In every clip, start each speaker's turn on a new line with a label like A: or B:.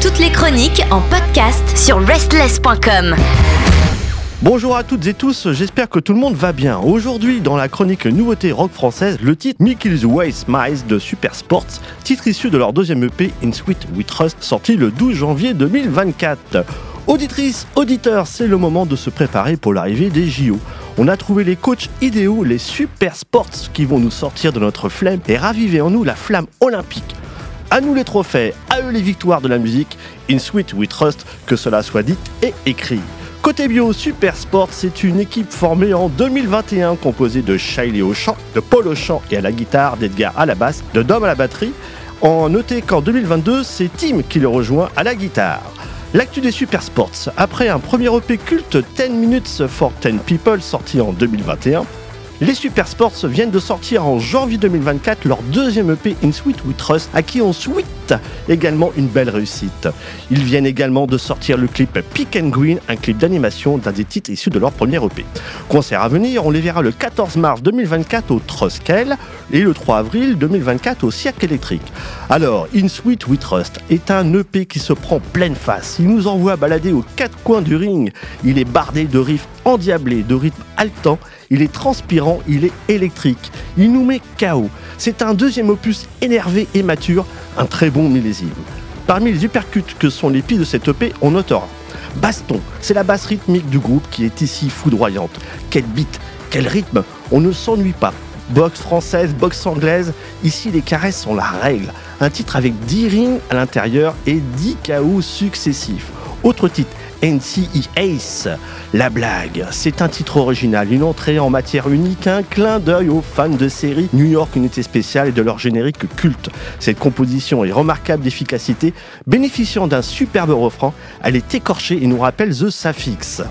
A: Toutes les chroniques en podcast sur restless.com.
B: Bonjour à toutes et tous, j'espère que tout le monde va bien. Aujourd'hui, dans la chronique nouveauté rock française, le titre Mickey's Way Smiles de Super Sports, titre issu de leur deuxième EP In Sweet We Trust, sorti le 12 janvier 2024. Auditrices, auditeurs, c'est le moment de se préparer pour l'arrivée des JO. On a trouvé les coachs idéaux, les super sports qui vont nous sortir de notre flemme et raviver en nous la flamme olympique. À nous les trophées, à eux les victoires de la musique. In Sweet We Trust, que cela soit dit et écrit. Côté bio, Super Sport, c'est une équipe formée en 2021 composée de Shiley au chant, de Paul au chant et à la guitare, d'Edgar à la basse, de Dom à la batterie. En noté qu'en 2022, c'est Tim qui le rejoint à la guitare. L'actu des Super Sports. Après un premier EP culte 10 Minutes for 10 People sorti en 2021, les Super Sports viennent de sortir en janvier 2024 leur deuxième EP In Sweet We Trust, à qui on souhaite également une belle réussite. Ils viennent également de sortir le clip Pick and Green, un clip d'animation d'un des titres issus de leur premier EP. Concert à venir, on les verra le 14 mars 2024 au Troskel et le 3 avril 2024 au Cirque électrique. Alors, In Sweet We Trust est un EP qui se prend pleine face. Il nous envoie balader aux quatre coins du ring. Il est bardé de riffs endiablés, de rythmes haletants il est transpirant, il est électrique. Il nous met KO. C'est un deuxième opus énervé et mature, un très bon millésime. Parmi les uppercuts que sont les pistes de cette EP, on notera Baston, c'est la basse rythmique du groupe qui est ici foudroyante. Quel beat, quel rythme, on ne s'ennuie pas. Boxe française, boxe anglaise, ici les caresses sont la règle. Un titre avec 10 rings à l'intérieur et 10 KO successifs. Autre titre, NCE Ace. La blague, c'est un titre original, une entrée en matière unique, un clin d'œil aux fans de série New York Unité Spéciale et de leur générique culte. Cette composition est remarquable d'efficacité, bénéficiant d'un superbe refrain, elle est écorchée et nous rappelle The Suffix.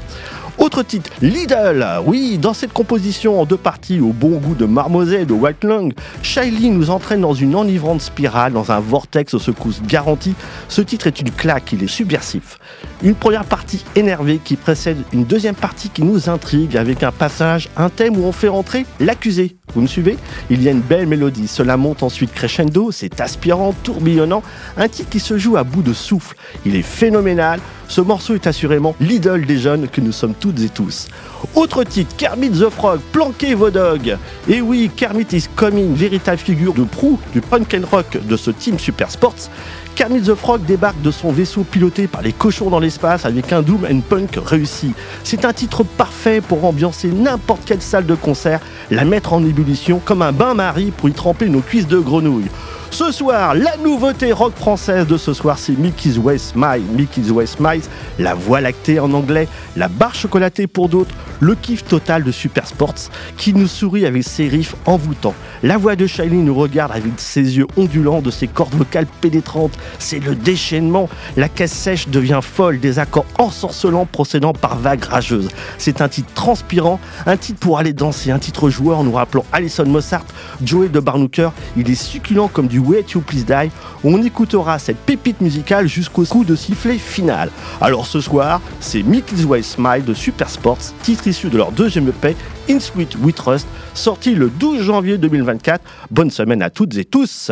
B: Autre titre, Lidl. Oui, dans cette composition en deux parties au bon goût de Marmoset et de White Lung, Shiley nous entraîne dans une enivrante spirale, dans un vortex aux secousses garanties. Ce titre est une claque, il est subversif. Une première partie énervée qui précède une deuxième partie qui nous intrigue avec un passage, un thème où on fait rentrer l'accusé. Vous me suivez? Il y a une belle mélodie, cela monte ensuite crescendo, c'est aspirant, tourbillonnant, un titre qui se joue à bout de souffle. Il est phénoménal, ce morceau est assurément l'idole des jeunes que nous sommes toutes et tous. Autre titre, Kermit the Frog, planquez vos dogs. Et oui, Kermit is coming, véritable figure de proue du punk and rock de ce team Super Sports. Kermit the Frog débarque de son vaisseau piloté par les cochons dans l'espace avec un doom and punk réussi. C'est un titre parfait pour ambiancer n'importe quelle salle de concert, la mettre en ébullition comme un bain-marie pour y tremper nos cuisses de grenouille. Ce soir, la nouveauté rock française de ce soir, c'est Mickey's Way Smile. Mickey's Way Smile, la voie lactée en anglais, la barre chocolatée pour d'autres, le kiff total de Super Sports qui nous sourit avec ses riffs envoûtants. La voix de Shiley nous regarde avec ses yeux ondulants, de ses cordes vocales pénétrantes. C'est le déchaînement. La caisse sèche devient folle, des accords ensorcelants procédant par vagues rageuses. C'est un titre transpirant, un titre pour aller danser, un titre joueur nous rappelant Alison Mossart, Joey de Barnooker. Il est succulent comme du Way to Please Die. On écoutera cette pépite musicale jusqu'au coup de sifflet final. Alors ce soir, c'est Mickey's Way Smile de Super Sports, titre issu de leur deuxième EP, In Sweet We Trust, sorti le 12 janvier 2024. Bonne semaine à toutes et tous.